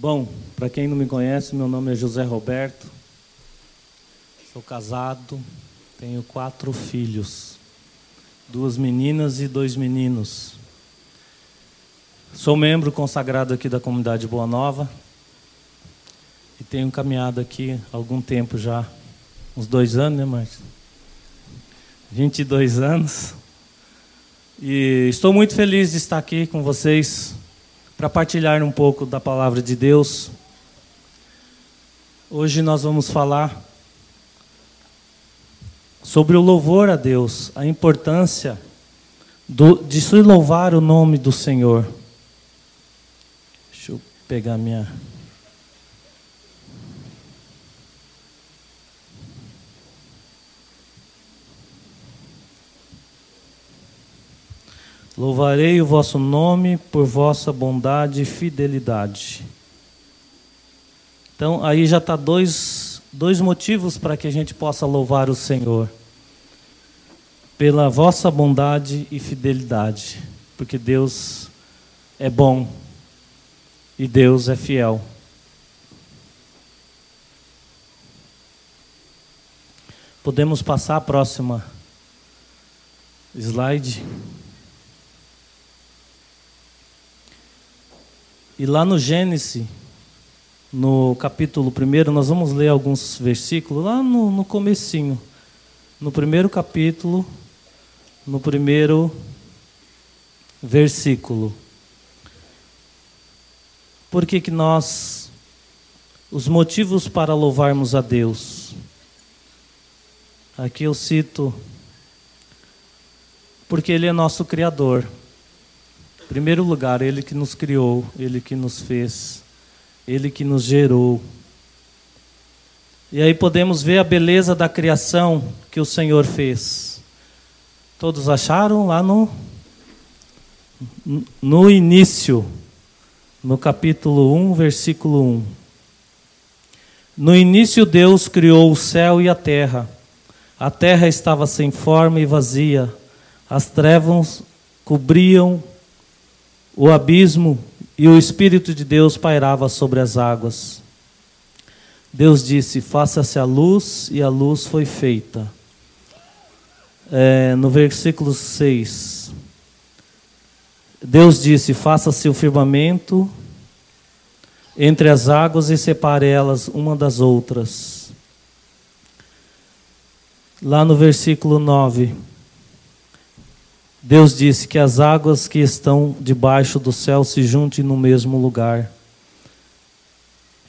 Bom, para quem não me conhece, meu nome é José Roberto. Sou casado, tenho quatro filhos, duas meninas e dois meninos. Sou membro consagrado aqui da comunidade Boa Nova e tenho caminhado aqui há algum tempo já, uns dois anos, né, Márcio? 22 anos. E estou muito feliz de estar aqui com vocês para partilhar um pouco da palavra de Deus. Hoje nós vamos falar sobre o louvor a Deus, a importância do, de se louvar o nome do Senhor. Deixa eu pegar minha. Louvarei o vosso nome por vossa bondade e fidelidade. Então, aí já está dois, dois motivos para que a gente possa louvar o Senhor. Pela vossa bondade e fidelidade. Porque Deus é bom e Deus é fiel. Podemos passar a próxima slide. E lá no Gênesis, no capítulo 1, nós vamos ler alguns versículos, lá no, no comecinho. No primeiro capítulo, no primeiro versículo. Por que, que nós. Os motivos para louvarmos a Deus. Aqui eu cito. Porque Ele é nosso Criador primeiro lugar, Ele que nos criou, Ele que nos fez, Ele que nos gerou. E aí podemos ver a beleza da criação que o Senhor fez. Todos acharam lá no, no início, no capítulo 1, versículo 1. No início, Deus criou o céu e a terra. A terra estava sem forma e vazia. As trevas cobriam o abismo e o Espírito de Deus pairava sobre as águas. Deus disse: Faça-se a luz, e a luz foi feita. É, no versículo 6, Deus disse: Faça-se o firmamento entre as águas e separe elas uma das outras. Lá no versículo 9, Deus disse que as águas que estão debaixo do céu se juntem no mesmo lugar.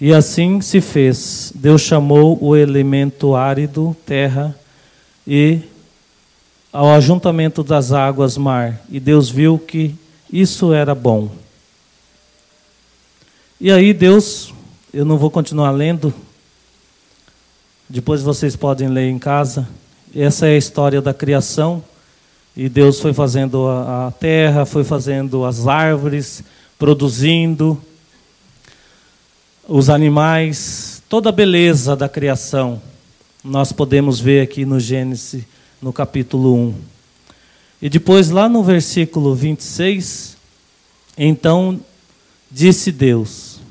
E assim se fez. Deus chamou o elemento árido, terra, e ao ajuntamento das águas, mar. E Deus viu que isso era bom. E aí Deus, eu não vou continuar lendo, depois vocês podem ler em casa. Essa é a história da criação. E Deus foi fazendo a, terra, foi fazendo as árvores, produzindo os animais, toda a beleza da criação. Nós podemos ver aqui no Gênesis, no capítulo 1. E depois, lá no versículo 26, então disse Deus: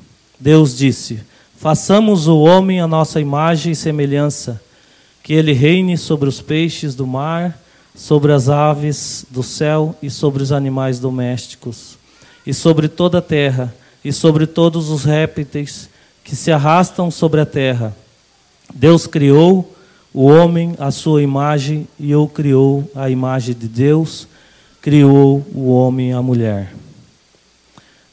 Deus disse: Façamos o homem a nossa imagem e semelhança, que ele reine sobre os peixes do mar sobre as aves do céu e sobre os animais domésticos, e sobre toda a terra, e sobre todos os répteis que se arrastam sobre a terra. Deus criou o homem à sua imagem e o criou à imagem de Deus, criou o homem e a mulher.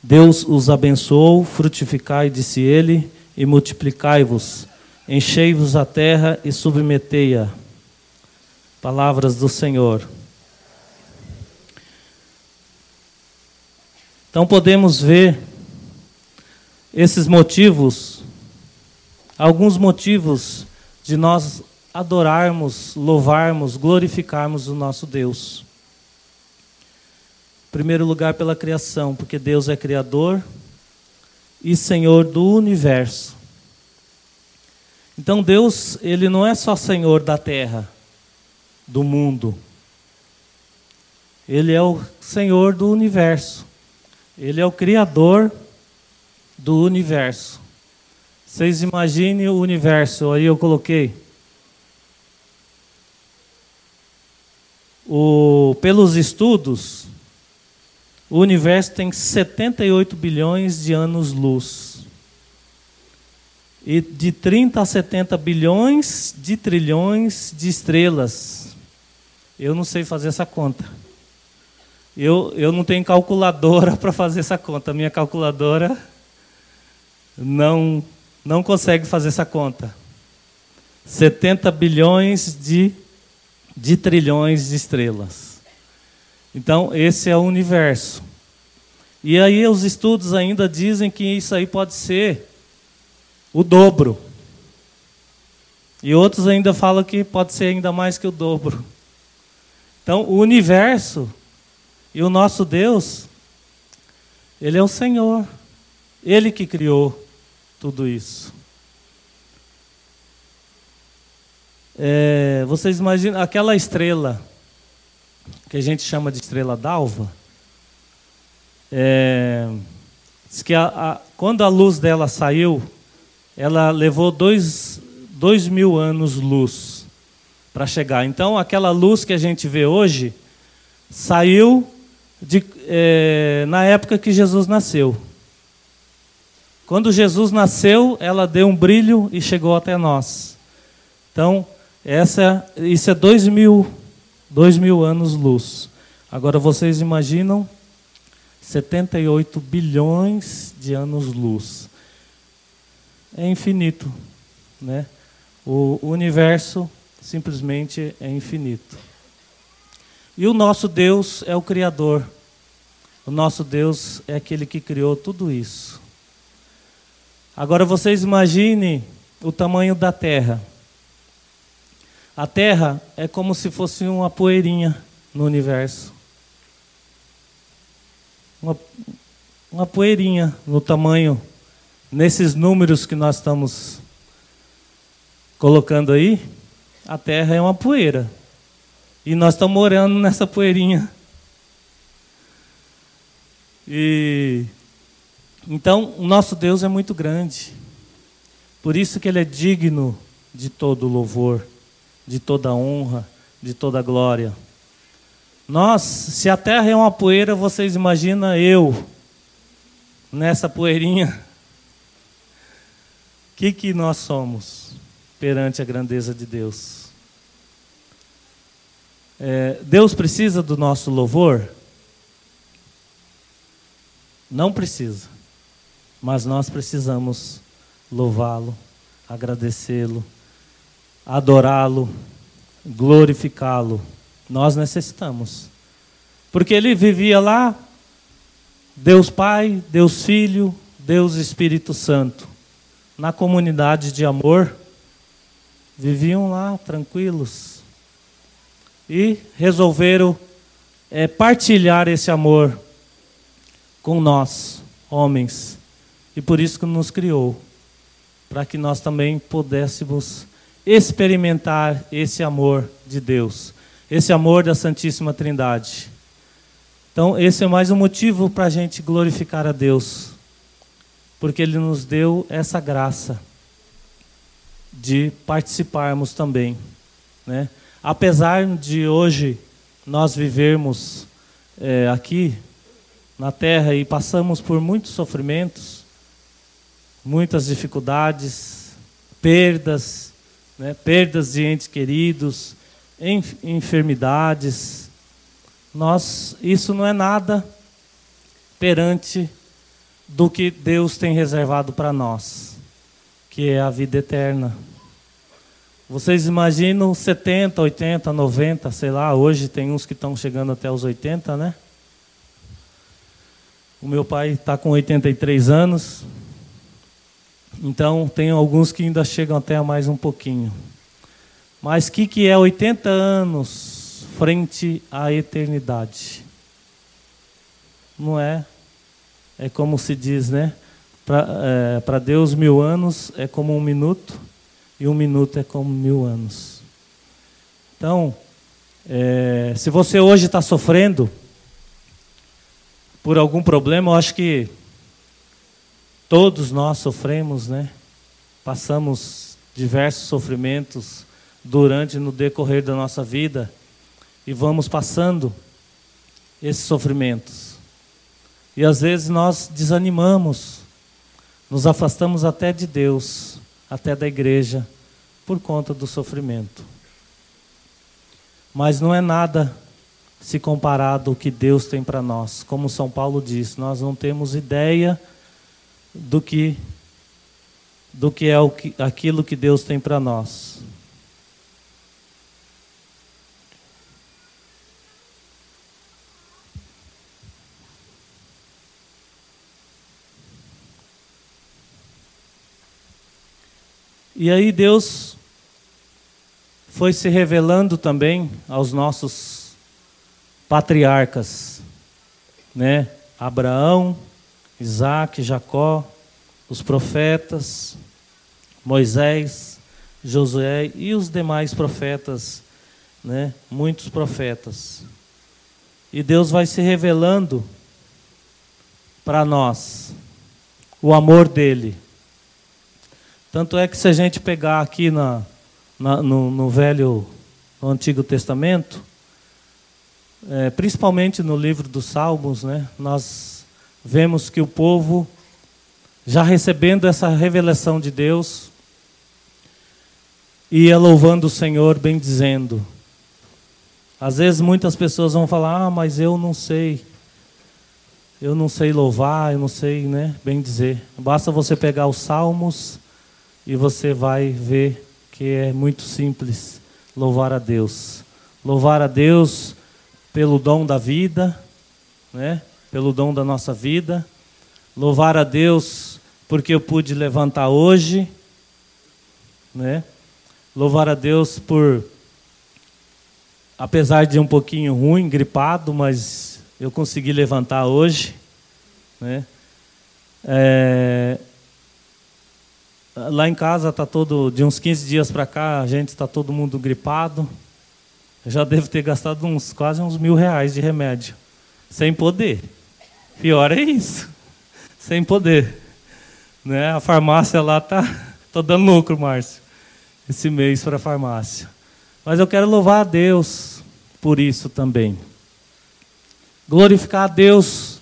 Deus os abençoou, frutificai, disse ele, e multiplicai-vos, enchei-vos a terra e submetei-a Palavras do Senhor. Então podemos ver esses motivos, alguns motivos de nós adorarmos, louvarmos, glorificarmos o nosso Deus. Em primeiro lugar, pela criação, porque Deus é Criador e Senhor do universo. Então Deus, Ele não é só Senhor da terra, do mundo. Ele é o Senhor do universo. Ele é o Criador do universo. Vocês imaginem o universo, aí eu coloquei. O, pelos estudos, o universo tem 78 bilhões de anos-luz. E de 30 a 70 bilhões de trilhões de estrelas. Eu não sei fazer essa conta. Eu, eu não tenho calculadora para fazer essa conta. Minha calculadora não, não consegue fazer essa conta. 70 bilhões de, de trilhões de estrelas. Então, esse é o universo. E aí os estudos ainda dizem que isso aí pode ser o dobro. E outros ainda falam que pode ser ainda mais que o dobro. Então, o universo e o nosso Deus, Ele é o Senhor. Ele que criou tudo isso. É, vocês imaginam aquela estrela que a gente chama de estrela d'alva? É, diz que a, a, quando a luz dela saiu, ela levou dois, dois mil anos luz para chegar. Então, aquela luz que a gente vê hoje saiu de, é, na época que Jesus nasceu. Quando Jesus nasceu, ela deu um brilho e chegou até nós. Então, essa, isso é dois mil, dois mil anos luz. Agora vocês imaginam 78 bilhões de anos luz. É infinito, né? O universo simplesmente é infinito. E o nosso Deus é o Criador. O nosso Deus é aquele que criou tudo isso. Agora vocês imaginem o tamanho da Terra. A Terra é como se fosse uma poeirinha no universo. Uma, uma poeirinha no tamanho, nesses números que nós estamos colocando aí, a Terra é uma poeira. E nós estamos morando nessa poeirinha. E então, o nosso Deus é muito grande. Por isso que ele é digno de todo louvor, de toda honra, de toda glória. Nós, se a terra é uma poeira, vocês imaginam eu nessa poeirinha? O que, que nós somos perante a grandeza de Deus? É, Deus precisa do nosso louvor? Não precisa. Mas nós precisamos louvá-lo, agradecê-lo, adorá-lo, glorificá-lo. Nós necessitamos. Porque ele vivia lá, Deus Pai, Deus Filho, Deus Espírito Santo, na comunidade de amor, viviam lá tranquilos, e resolveram é, partilhar esse amor com nós, homens. E por isso que nos criou, para que nós também pudéssemos experimentar esse amor de Deus, esse amor da Santíssima Trindade. Então, esse é mais um motivo para a gente glorificar a Deus, porque Ele nos deu essa graça de participarmos também, né? apesar de hoje nós vivermos é, aqui na terra e passamos por muitos sofrimentos, muitas dificuldades, perdas, né, perdas de entes queridos, enfermidades, nós isso não é nada perante do que Deus tem reservado para nós, que é a vida eterna. Vocês imaginam 70, 80, 90, sei lá, hoje tem uns que estão chegando até os 80, né? O meu pai está com 83 anos, então tem alguns que ainda chegam até mais um pouquinho. Mas o que, que é 80 anos frente à eternidade? Não é? É como se diz, né? Para é, Deus, mil anos é como um minuto e um minuto é como mil anos. Então, é, se você hoje está sofrendo por algum problema, eu acho que Todos nós sofremos, né? Passamos diversos sofrimentos durante no decorrer da nossa vida e vamos passando esses sofrimentos. E às vezes nós desanimamos, nos afastamos até de Deus, até da igreja, por conta do sofrimento. Mas não é nada se comparado ao que Deus tem para nós. Como São Paulo diz, nós não temos ideia do que do que é o que, aquilo que Deus tem para nós. E aí Deus foi se revelando também aos nossos patriarcas, né? Abraão, Isaac, Jacó, os profetas, Moisés, Josué e os demais profetas, né? Muitos profetas. E Deus vai se revelando para nós o amor dele tanto é que se a gente pegar aqui na, na no, no, Velho, no Antigo Testamento, é, principalmente no livro dos Salmos, né, nós vemos que o povo, já recebendo essa revelação de Deus, ia louvando o Senhor, bem dizendo. Às vezes muitas pessoas vão falar, ah, mas eu não sei. Eu não sei louvar, eu não sei, né, bem dizer. Basta você pegar os Salmos e você vai ver que é muito simples louvar a Deus. Louvar a Deus pelo dom da vida, né? pelo dom da nossa vida. Louvar a Deus porque eu pude levantar hoje. Né? Louvar a Deus por, apesar de um pouquinho ruim, gripado, mas eu consegui levantar hoje. Né? É, Lá em casa tá todo, de uns 15 dias para cá, a gente está todo mundo gripado. Eu já devo ter gastado uns quase uns mil reais de remédio, sem poder. Pior é isso, sem poder. Né? A farmácia lá tá, tô dando lucro, Márcio, esse mês para a farmácia. Mas eu quero louvar a Deus por isso também. Glorificar a Deus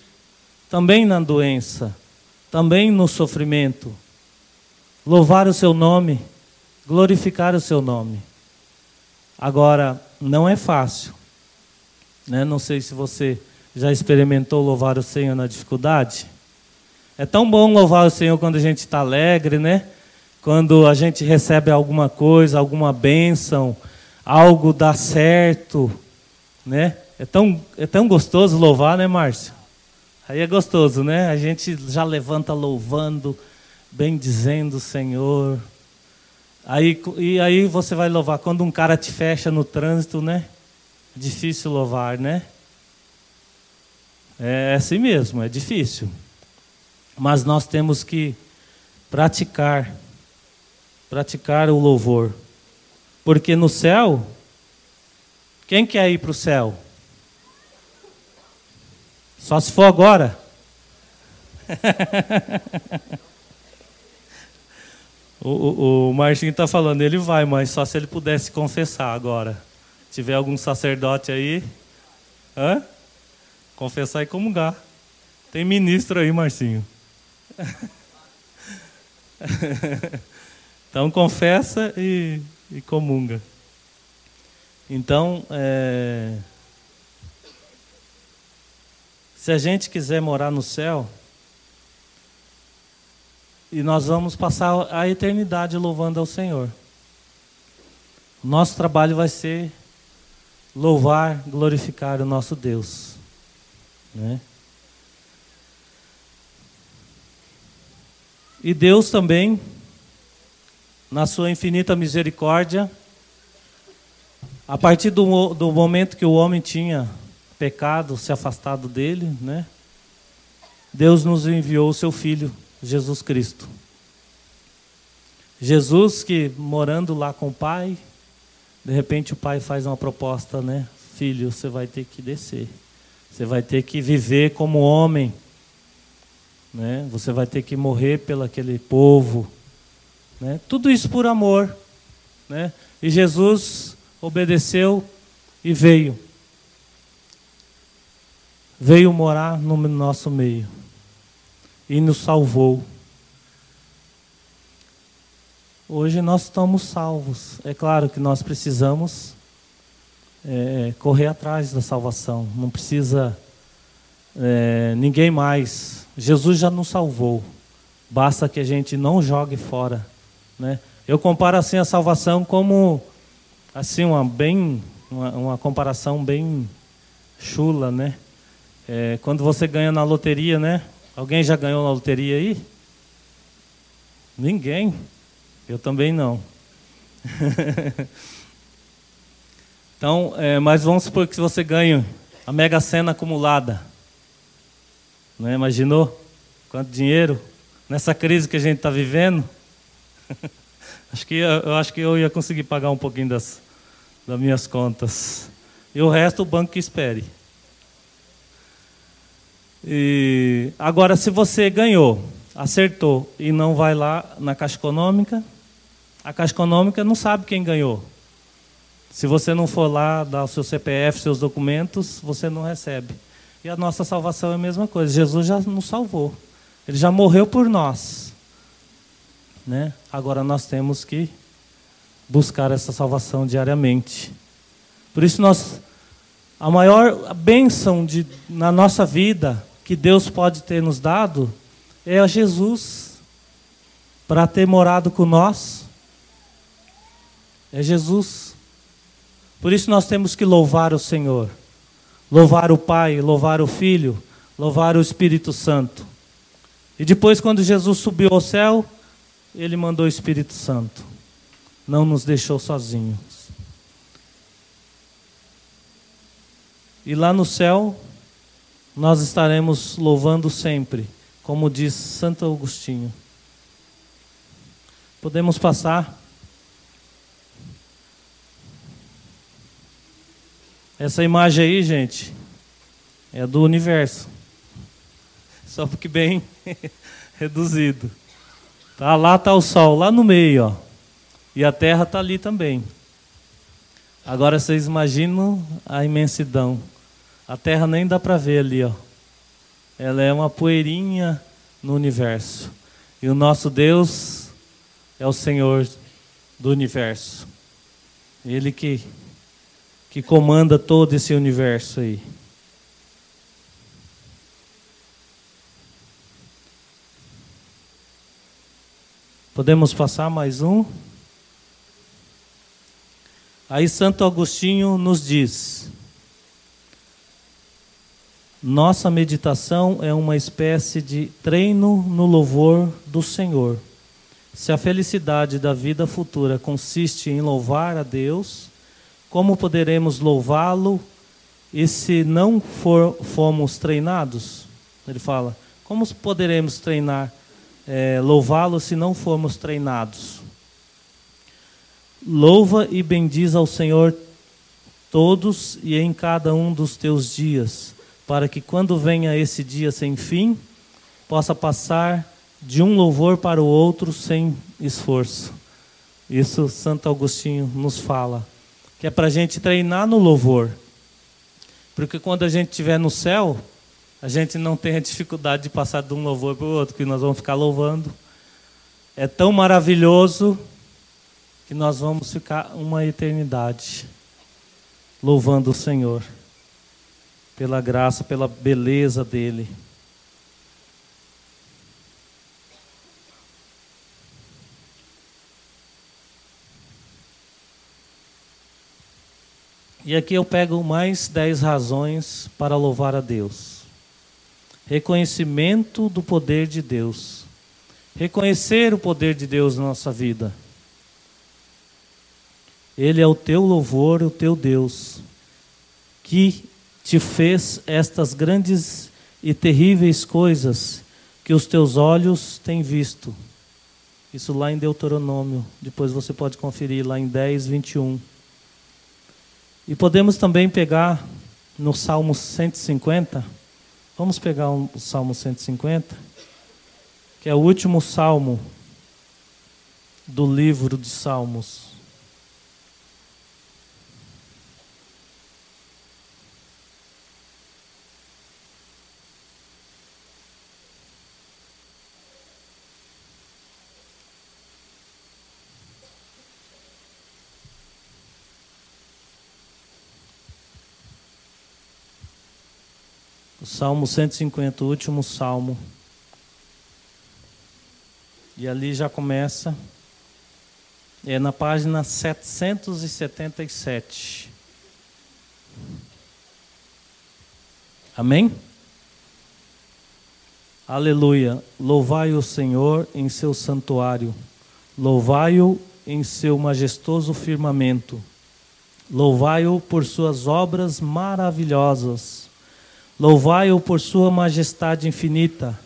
também na doença, também no sofrimento louvar o seu nome, glorificar o seu nome. Agora, não é fácil. Né? Não sei se você já experimentou louvar o Senhor na dificuldade. É tão bom louvar o Senhor quando a gente está alegre, né? Quando a gente recebe alguma coisa, alguma bênção, algo dá certo, né? É tão, é tão gostoso louvar, né, Márcio? Aí é gostoso, né? A gente já levanta louvando, bendizendo o Senhor. Aí, e aí você vai louvar. Quando um cara te fecha no trânsito, né? Difícil louvar, né? É assim mesmo, é difícil. Mas nós temos que praticar, praticar o louvor. Porque no céu, quem quer ir para o céu? Só se for agora. O, o, o Marcinho está falando, ele vai, mas só se ele pudesse confessar agora. Se tiver algum sacerdote aí, hã? confessar e comungar. Tem ministro aí, Marcinho. então confessa e, e comunga. Então, é, se a gente quiser morar no céu, e nós vamos passar a eternidade louvando ao Senhor. Nosso trabalho vai ser louvar, glorificar o nosso Deus. Né? E Deus também, na sua infinita misericórdia, a partir do, do momento que o homem tinha pecado, se afastado dele, né? Deus nos enviou o seu Filho, Jesus Cristo. Jesus que morando lá com o pai, de repente o pai faz uma proposta, né? Filho, você vai ter que descer. Você vai ter que viver como homem. né? Você vai ter que morrer pelo aquele povo, né? Tudo isso por amor, né? E Jesus obedeceu e veio. Veio morar no nosso meio e nos salvou. Hoje nós estamos salvos. É claro que nós precisamos é, correr atrás da salvação. Não precisa é, ninguém mais. Jesus já nos salvou. Basta que a gente não jogue fora. Né? Eu comparo assim a salvação como assim uma bem uma, uma comparação bem chula, né? É, quando você ganha na loteria, né? Alguém já ganhou na loteria aí? Ninguém. Eu também não. então, é, mas vamos supor que você ganhe a mega sena acumulada. Né? Imaginou quanto dinheiro nessa crise que a gente está vivendo? acho que eu acho que eu ia conseguir pagar um pouquinho das, das minhas contas. E o resto o banco que espere. E agora, se você ganhou, acertou e não vai lá na Caixa Econômica, a Caixa Econômica não sabe quem ganhou. Se você não for lá dar o seu CPF, seus documentos, você não recebe. E a nossa salvação é a mesma coisa. Jesus já nos salvou. Ele já morreu por nós. Né? Agora nós temos que buscar essa salvação diariamente. Por isso nós a maior bênção de, na nossa vida que Deus pode ter nos dado é Jesus para ter morado com nós. É Jesus. Por isso nós temos que louvar o Senhor louvar o Pai, louvar o Filho, louvar o Espírito Santo. E depois, quando Jesus subiu ao céu, ele mandou o Espírito Santo, não nos deixou sozinhos. E lá no céu, nós estaremos louvando sempre, como diz Santo Agostinho. Podemos passar. Essa imagem aí, gente, é do universo. Só porque bem reduzido. Tá, lá está o Sol, lá no meio, ó. E a Terra está ali também. Agora vocês imaginam a imensidão. A Terra nem dá para ver ali, ó. Ela é uma poeirinha no universo. E o nosso Deus é o Senhor do universo. Ele que que comanda todo esse universo aí. Podemos passar mais um? Aí Santo Agostinho nos diz: Nossa meditação é uma espécie de treino no louvor do Senhor. Se a felicidade da vida futura consiste em louvar a Deus, como poderemos louvá-lo e se não for, formos treinados? Ele fala: como poderemos treinar, é, louvá-lo se não formos treinados? Louva e bendiz ao Senhor todos e em cada um dos teus dias, para que quando venha esse dia sem fim, possa passar de um louvor para o outro sem esforço. Isso Santo Agostinho nos fala que é para a gente treinar no louvor. Porque quando a gente estiver no céu, a gente não tem a dificuldade de passar de um louvor para o outro, que nós vamos ficar louvando. É tão maravilhoso que nós vamos ficar uma eternidade louvando o Senhor, pela graça, pela beleza dEle. E aqui eu pego mais dez razões para louvar a Deus. Reconhecimento do poder de Deus. Reconhecer o poder de Deus na nossa vida. Ele é o teu louvor, o teu Deus, que te fez estas grandes e terríveis coisas que os teus olhos têm visto. Isso lá em Deuteronômio. Depois você pode conferir lá em 10, 21. E podemos também pegar no Salmo 150. Vamos pegar o Salmo 150. que é o último salmo do livro de Salmos. Salmo 150, o último salmo. E ali já começa, é na página 777. Amém? Aleluia. Louvai o Senhor em seu santuário, louvai-o em seu majestoso firmamento, louvai-o por suas obras maravilhosas Louvai-o por sua majestade infinita.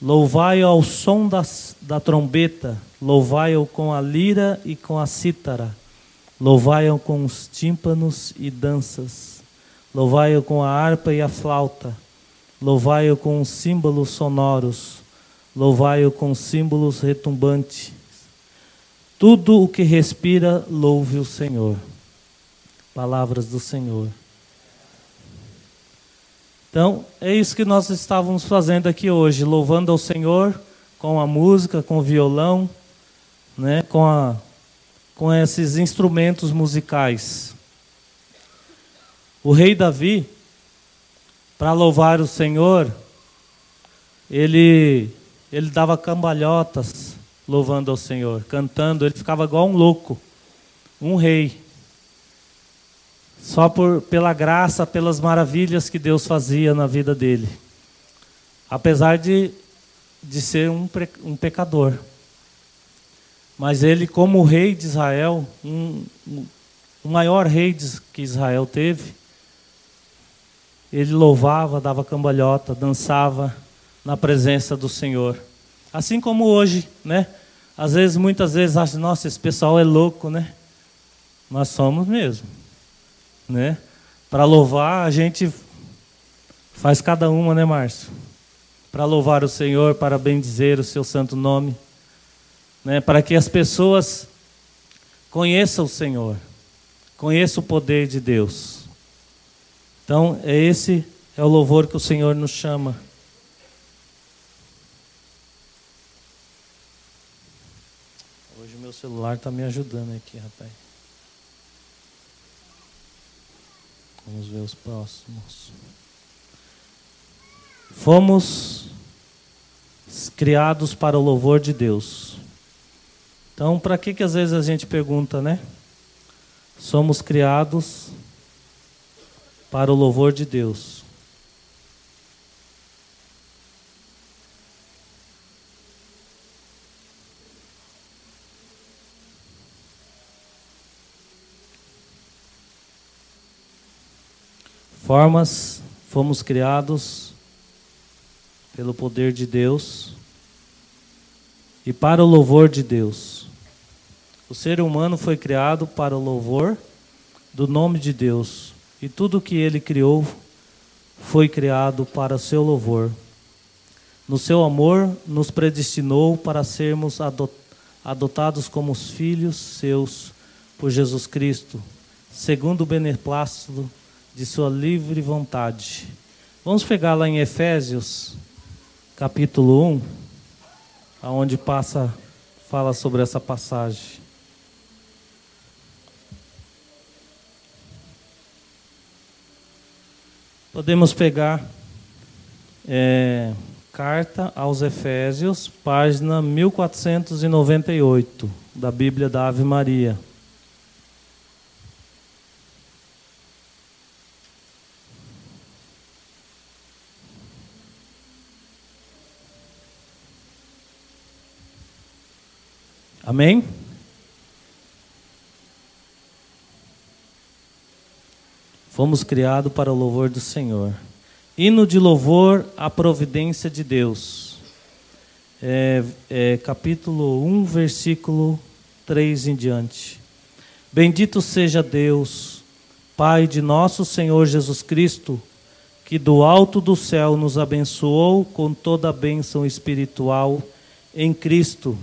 Louvai-o ao som da, da trombeta. Louvai-o com a lira e com a cítara. Louvai-o com os tímpanos e danças. Louvai-o com a harpa e a flauta. Louvai-o com os símbolos sonoros. Louvai-o com símbolos retumbantes. Tudo o que respira, louve o Senhor. Palavras do Senhor. Então, é isso que nós estávamos fazendo aqui hoje, louvando ao Senhor com a música, com o violão, né, com, a, com esses instrumentos musicais. O rei Davi, para louvar o Senhor, ele, ele dava cambalhotas louvando ao Senhor, cantando, ele ficava igual um louco, um rei só por, pela graça, pelas maravilhas que Deus fazia na vida dele. Apesar de, de ser um, um pecador. Mas ele, como rei de Israel, um, o maior rei que Israel teve, ele louvava, dava cambalhota, dançava na presença do Senhor. Assim como hoje, né? Às vezes, muitas vezes, acha, nossa, esse pessoal é louco, né? Nós somos mesmo né? Para louvar, a gente faz cada uma, né, Márcio? Para louvar o Senhor, para bendizer o seu santo nome, né? Para que as pessoas conheçam o Senhor, conheçam o poder de Deus. Então, é esse é o louvor que o Senhor nos chama. Hoje o meu celular está me ajudando aqui, rapaz. Vamos ver os próximos. Fomos criados para o louvor de Deus. Então, para que que às vezes a gente pergunta, né? Somos criados para o louvor de Deus. Formas, fomos criados pelo poder de Deus e para o louvor de Deus. O ser humano foi criado para o louvor do nome de Deus e tudo que ele criou foi criado para seu louvor. No seu amor, nos predestinou para sermos adotados como os filhos seus por Jesus Cristo, segundo o beneplácito de sua livre vontade. Vamos pegar lá em Efésios, capítulo 1, aonde passa fala sobre essa passagem. Podemos pegar é, carta aos Efésios, página 1498 da Bíblia da Ave Maria. Amém? Fomos criados para o louvor do Senhor. Hino de louvor à providência de Deus. É, é, capítulo 1, versículo 3 em diante. Bendito seja Deus, Pai de nosso Senhor Jesus Cristo, que do alto do céu nos abençoou com toda a bênção espiritual em Cristo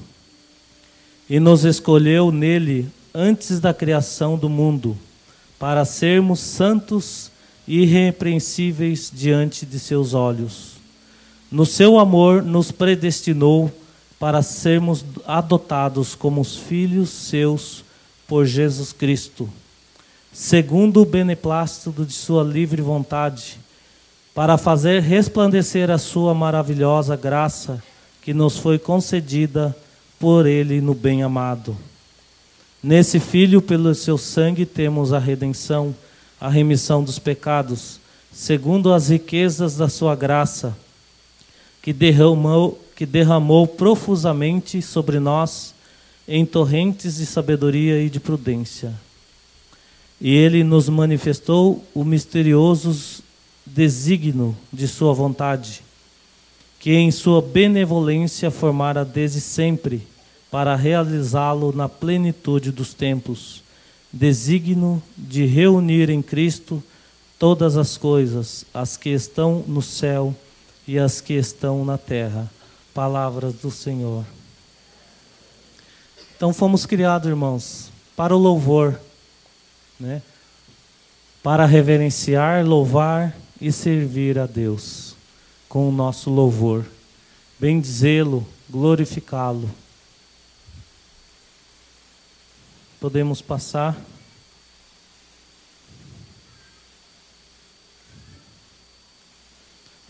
e nos escolheu nele antes da criação do mundo, para sermos santos e irrepreensíveis diante de seus olhos. No seu amor, nos predestinou para sermos adotados como os filhos seus por Jesus Cristo, segundo o beneplácito de Sua livre vontade, para fazer resplandecer a Sua maravilhosa graça que nos foi concedida por Ele no bem-amado. Nesse Filho, pelo seu sangue, temos a redenção, a remissão dos pecados, segundo as riquezas da Sua graça, que derramou, que derramou profusamente sobre nós em torrentes de sabedoria e de prudência. E Ele nos manifestou o misterioso desígnio de Sua vontade, que em Sua benevolência formara desde sempre para realizá-lo na plenitude dos tempos, designo de reunir em Cristo todas as coisas, as que estão no céu e as que estão na terra. Palavras do Senhor. Então fomos criados, irmãos, para o louvor, né? para reverenciar, louvar e servir a Deus com o nosso louvor, bendizê-lo, glorificá-lo. Podemos passar.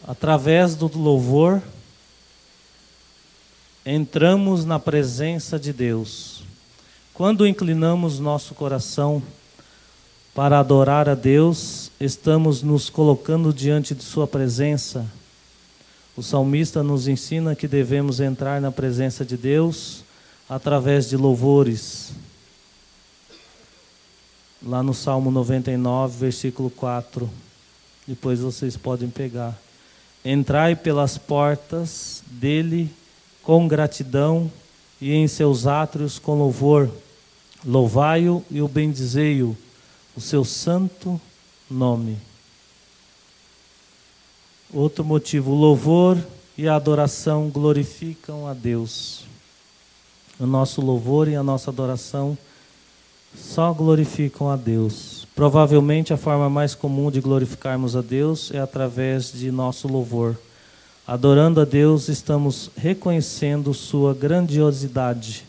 Através do louvor, entramos na presença de Deus. Quando inclinamos nosso coração para adorar a Deus, estamos nos colocando diante de Sua presença. O salmista nos ensina que devemos entrar na presença de Deus através de louvores lá no Salmo 99, versículo 4. Depois vocês podem pegar. Entrai pelas portas dele com gratidão e em seus átrios com louvor. Louvai-o e o bendizei-o, o seu santo nome. Outro motivo, o louvor e a adoração glorificam a Deus. O nosso louvor e a nossa adoração só glorificam a Deus. Provavelmente a forma mais comum de glorificarmos a Deus é através de nosso louvor. Adorando a Deus, estamos reconhecendo Sua grandiosidade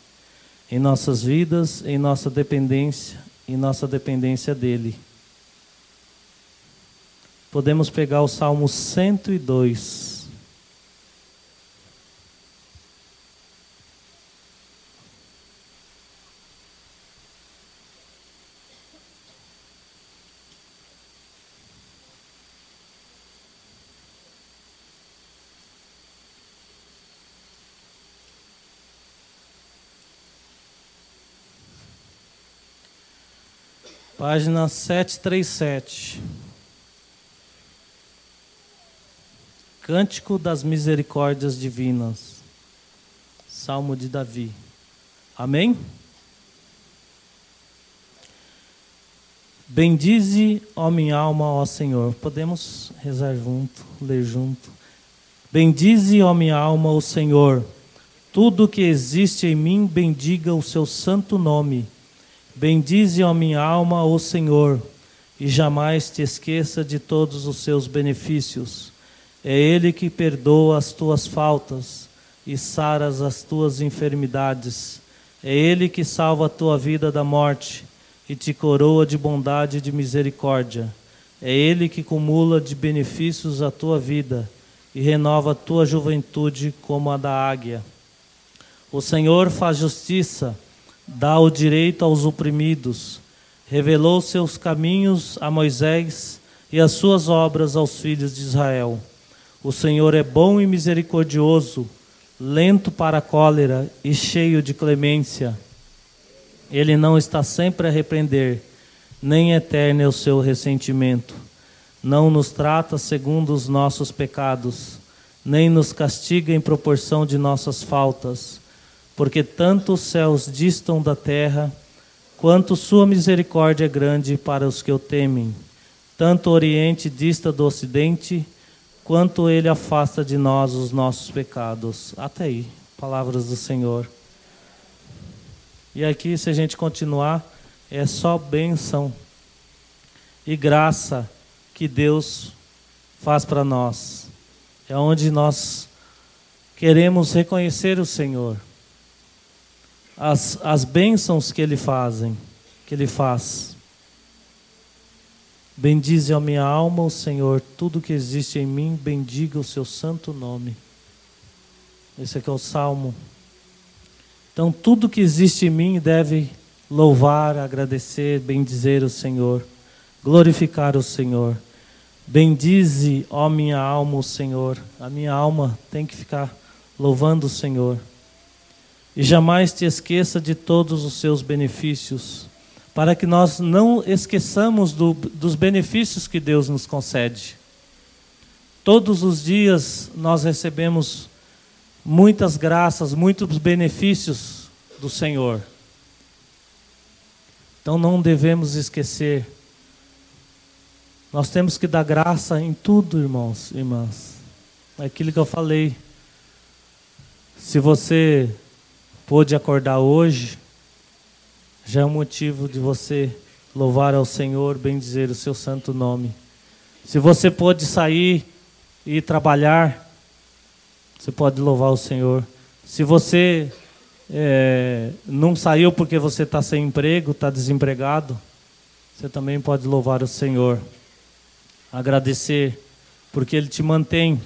em nossas vidas, em nossa dependência, em nossa dependência dEle. Podemos pegar o Salmo 102. Página 737. Cântico das Misericórdias Divinas. Salmo de Davi. Amém? Bendize, ó minha alma, ó Senhor. Podemos rezar junto, ler junto. Bendize, ó minha alma, o Senhor. Tudo que existe em mim, bendiga o seu santo nome. Bendize, ó minha alma, o Senhor, e jamais te esqueça de todos os seus benefícios. É Ele que perdoa as tuas faltas e saras as tuas enfermidades. É Ele que salva a tua vida da morte e te coroa de bondade e de misericórdia. É Ele que cumula de benefícios a tua vida e renova a tua juventude como a da águia. O Senhor faz justiça dá o direito aos oprimidos, revelou seus caminhos a Moisés e as suas obras aos filhos de Israel. O Senhor é bom e misericordioso, lento para a cólera e cheio de clemência. Ele não está sempre a repreender, nem eterno é o seu ressentimento. Não nos trata segundo os nossos pecados, nem nos castiga em proporção de nossas faltas porque tanto os céus distam da terra, quanto sua misericórdia é grande para os que o temem. Tanto o Oriente dista do Ocidente, quanto ele afasta de nós os nossos pecados. Até aí, palavras do Senhor. E aqui, se a gente continuar, é só bênção e graça que Deus faz para nós. É onde nós queremos reconhecer o Senhor. As, as bênçãos que Ele fazem, que Ele faz. Bendize a minha alma o Senhor, tudo que existe em mim, bendiga o seu santo nome. Esse aqui é o Salmo. Então, tudo que existe em mim deve louvar, agradecer, bendizer o Senhor, glorificar o Senhor. Bendize, ó minha alma, o Senhor. A minha alma tem que ficar louvando o Senhor. E jamais te esqueça de todos os seus benefícios para que nós não esqueçamos do, dos benefícios que Deus nos concede. Todos os dias nós recebemos muitas graças, muitos benefícios do Senhor. Então não devemos esquecer. Nós temos que dar graça em tudo, irmãos e irmãs. É aquilo que eu falei. Se você pôde acordar hoje, já é um motivo de você louvar ao Senhor, bendizer o seu santo nome. Se você pode sair e trabalhar, você pode louvar o Senhor. Se você é, não saiu porque você está sem emprego, está desempregado, você também pode louvar o Senhor. Agradecer, porque Ele te mantém.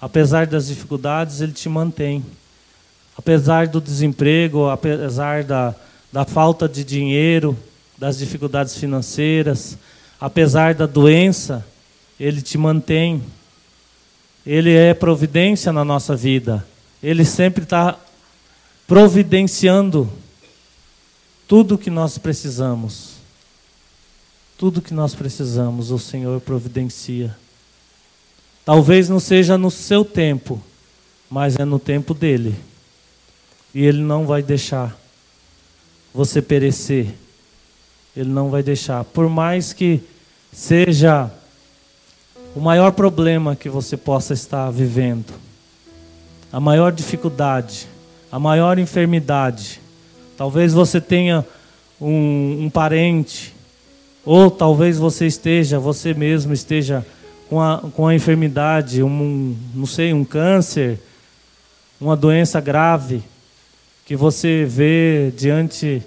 Apesar das dificuldades, Ele te mantém. Apesar do desemprego, apesar da, da falta de dinheiro, das dificuldades financeiras, apesar da doença, Ele te mantém. Ele é providência na nossa vida. Ele sempre está providenciando tudo que nós precisamos. Tudo que nós precisamos, o Senhor providencia. Talvez não seja no seu tempo, mas é no tempo dele. E ele não vai deixar você perecer. Ele não vai deixar. Por mais que seja o maior problema que você possa estar vivendo, a maior dificuldade, a maior enfermidade, talvez você tenha um, um parente, ou talvez você esteja, você mesmo esteja com a, com a enfermidade, um, não sei, um câncer, uma doença grave que você vê diante,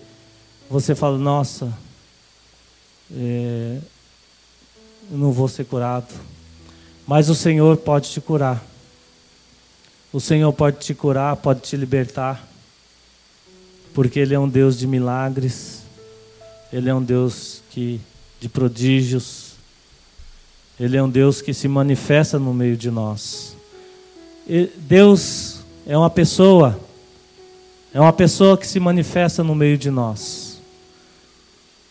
você fala, nossa, é, eu não vou ser curado. Mas o Senhor pode te curar. O Senhor pode te curar, pode te libertar. Porque Ele é um Deus de milagres. Ele é um Deus que, de prodígios. Ele é um Deus que se manifesta no meio de nós. Deus é uma pessoa é uma pessoa que se manifesta no meio de nós,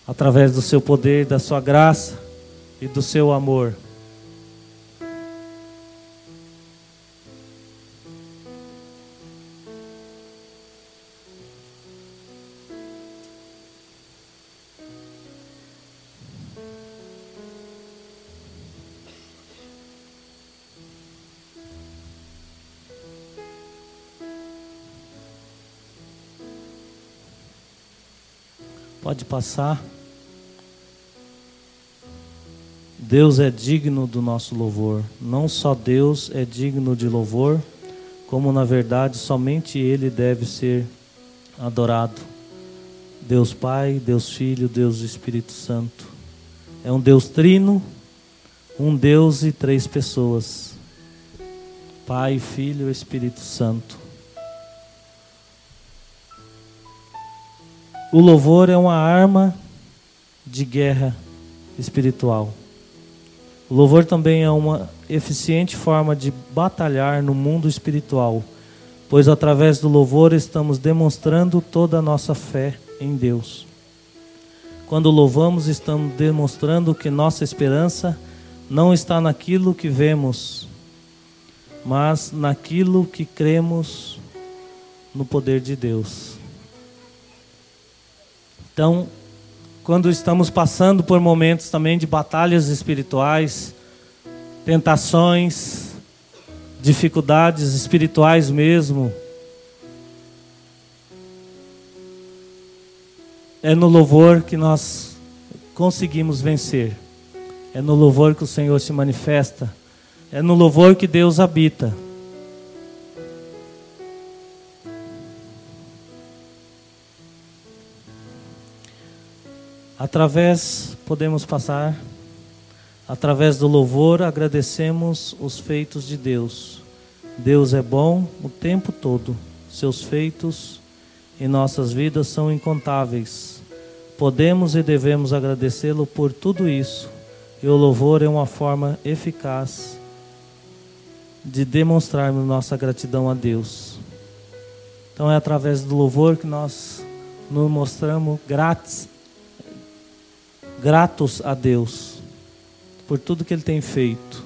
através do seu poder, da sua graça e do seu amor. Pode passar. Deus é digno do nosso louvor. Não só Deus é digno de louvor, como na verdade somente Ele deve ser adorado. Deus Pai, Deus Filho, Deus Espírito Santo. É um Deus trino, um Deus e três pessoas: Pai, Filho e Espírito Santo. O louvor é uma arma de guerra espiritual. O louvor também é uma eficiente forma de batalhar no mundo espiritual, pois através do louvor estamos demonstrando toda a nossa fé em Deus. Quando louvamos, estamos demonstrando que nossa esperança não está naquilo que vemos, mas naquilo que cremos no poder de Deus. Então, quando estamos passando por momentos também de batalhas espirituais, tentações, dificuldades espirituais mesmo, é no louvor que nós conseguimos vencer. É no louvor que o Senhor se manifesta. É no louvor que Deus habita. Através, podemos passar, através do louvor, agradecemos os feitos de Deus. Deus é bom o tempo todo. Seus feitos em nossas vidas são incontáveis. Podemos e devemos agradecê-lo por tudo isso e o louvor é uma forma eficaz de demonstrarmos nossa gratidão a Deus. Então é através do louvor que nós nos mostramos gratos, gratos a Deus por tudo que Ele tem feito.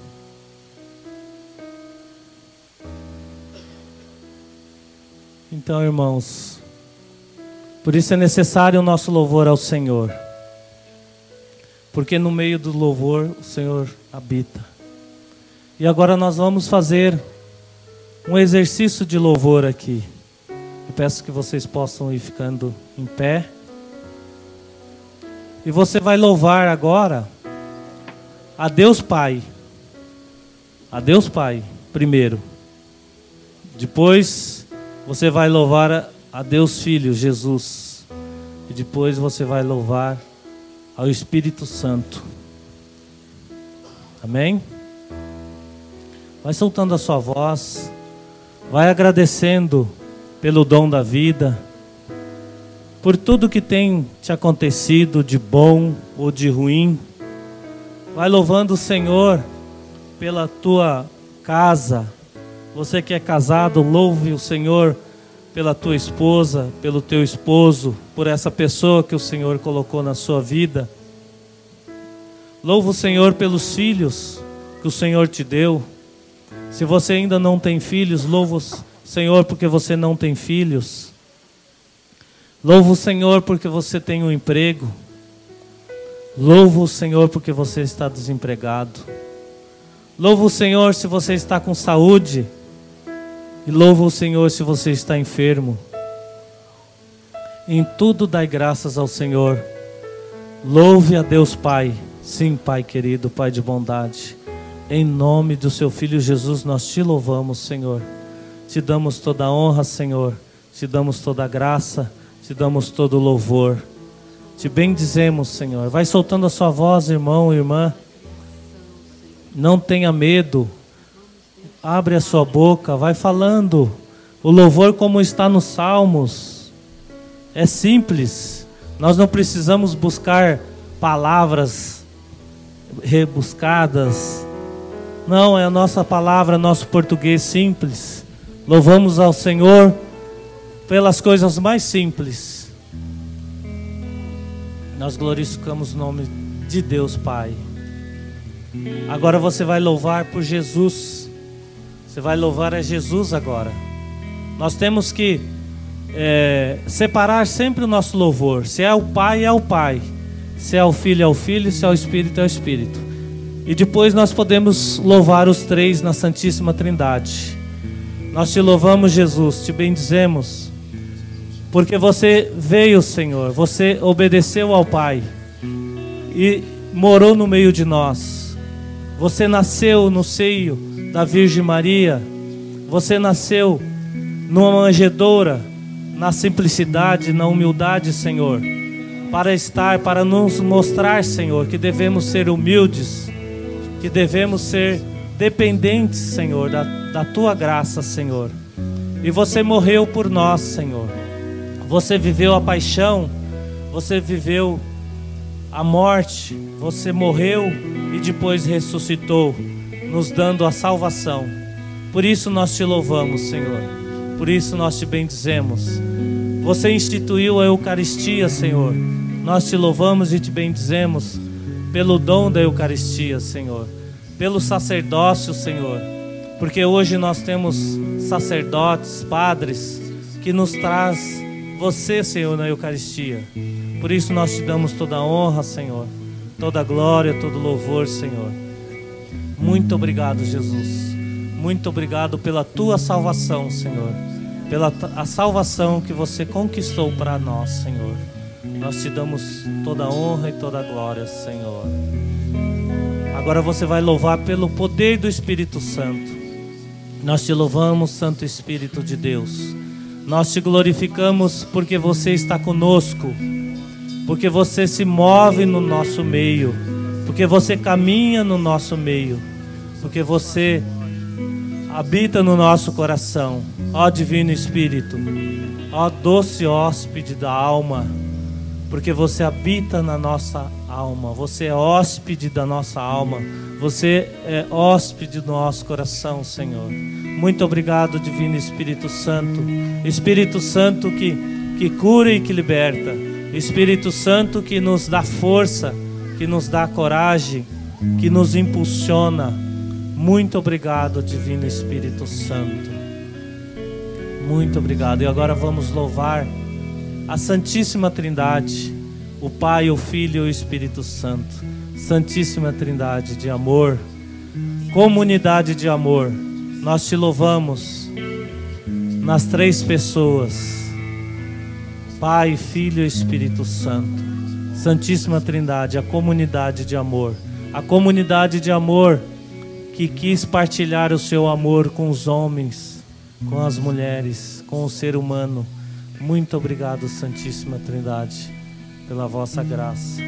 Então, irmãos, por isso é necessário o nosso louvor ao Senhor porque no meio do louvor o Senhor habita. E agora nós vamos fazer um exercício de louvor aqui. Eu peço que vocês possam ir ficando em pé. E você vai louvar agora a Deus Pai. A Deus Pai, primeiro. Depois você vai louvar a Deus Filho, Jesus. E depois você vai louvar ao Espírito Santo. Amém? Vai soltando a sua voz, vai agradecendo pelo dom da vida, por tudo que tem te acontecido de bom ou de ruim. Vai louvando o Senhor pela tua casa. Você que é casado, louve o Senhor pela tua esposa, pelo teu esposo, por essa pessoa que o Senhor colocou na sua vida. Louva o Senhor pelos filhos que o Senhor te deu. Se você ainda não tem filhos, louva o Senhor porque você não tem filhos. Louva o Senhor porque você tem um emprego. Louva o Senhor porque você está desempregado. Louva o Senhor se você está com saúde. E louva o Senhor se você está enfermo. Em tudo dai graças ao Senhor. Louve a Deus Pai. Sim, Pai querido, Pai de bondade. Em nome do seu filho Jesus, nós te louvamos, Senhor. Te damos toda a honra, Senhor. Te damos toda a graça, te damos todo louvor. Te bendizemos, Senhor. Vai soltando a sua voz, irmão, irmã. Não tenha medo. Abre a sua boca, vai falando. O louvor, como está nos Salmos, é simples. Nós não precisamos buscar palavras rebuscadas. Não, é a nossa palavra, nosso português simples. Louvamos ao Senhor pelas coisas mais simples. Nós glorificamos o nome de Deus Pai. Agora você vai louvar por Jesus. Você vai louvar a Jesus agora. Nós temos que é, separar sempre o nosso louvor. Se é o Pai, é o Pai. Se é o Filho, é o Filho. Se é o Espírito, é o Espírito. E depois nós podemos louvar os três na Santíssima Trindade. Nós te louvamos, Jesus, te bendizemos, porque você veio, Senhor, você obedeceu ao Pai e morou no meio de nós. Você nasceu no seio da Virgem Maria. Você nasceu numa manjedoura, na simplicidade, na humildade, Senhor, para estar, para nos mostrar, Senhor, que devemos ser humildes, que devemos ser dependentes, Senhor, da, da tua graça, Senhor. E você morreu por nós, Senhor. Você viveu a paixão, você viveu a morte, você morreu e depois ressuscitou nos dando a salvação. Por isso nós te louvamos, Senhor. Por isso nós te bendizemos. Você instituiu a Eucaristia, Senhor. Nós te louvamos e te bendizemos pelo dom da Eucaristia, Senhor. Pelo sacerdócio, Senhor. Porque hoje nós temos sacerdotes, padres que nos traz você, Senhor, na Eucaristia. Por isso nós te damos toda a honra, Senhor, toda a glória, todo louvor, Senhor. Muito obrigado, Jesus. Muito obrigado pela tua salvação, Senhor. Pela a salvação que você conquistou para nós, Senhor. Nós te damos toda a honra e toda a glória, Senhor. Agora você vai louvar pelo poder do Espírito Santo. Nós te louvamos, Santo Espírito de Deus. Nós te glorificamos porque você está conosco, porque você se move no nosso meio, porque você caminha no nosso meio, porque você habita no nosso coração. Ó Divino Espírito, ó doce hóspede da alma, porque você habita na nossa alma, você é hóspede da nossa alma, você é hóspede do nosso coração, Senhor. Muito obrigado, Divino Espírito Santo, Espírito Santo que, que cura e que liberta, Espírito Santo que nos dá força, que nos dá coragem, que nos impulsiona. Muito obrigado, Divino Espírito Santo. Muito obrigado. E agora vamos louvar a Santíssima Trindade, o Pai, o Filho e o Espírito Santo. Santíssima Trindade de amor, comunidade de amor. Nós te louvamos nas três pessoas: Pai, Filho e Espírito Santo. Santíssima Trindade, a comunidade de amor. A comunidade de amor que quis partilhar o seu amor com os homens com as mulheres, com o ser humano. Muito obrigado, Santíssima Trindade, pela vossa graça.